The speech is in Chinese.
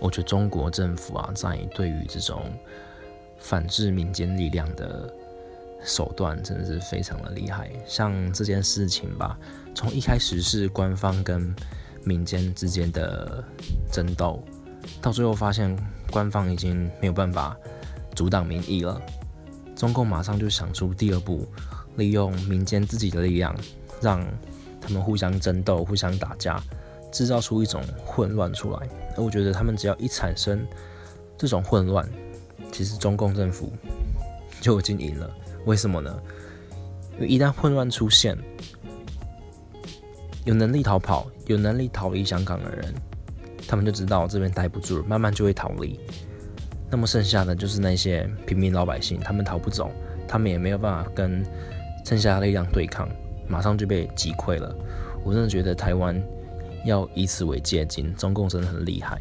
我觉得中国政府啊，在对于这种反制民间力量的手段，真的是非常的厉害。像这件事情吧，从一开始是官方跟民间之间的争斗，到最后发现官方已经没有办法阻挡民意了，中共马上就想出第二步，利用民间自己的力量，让他们互相争斗、互相打架，制造出一种混乱出来。我觉得他们只要一产生这种混乱，其实中共政府就已经赢了。为什么呢？因为一旦混乱出现，有能力逃跑、有能力逃离香港的人，他们就知道这边待不住了，慢慢就会逃离。那么剩下的就是那些平民老百姓，他们逃不走，他们也没有办法跟剩下的力量对抗，马上就被击溃了。我真的觉得台湾要以此为借鉴，中共真的很厉害。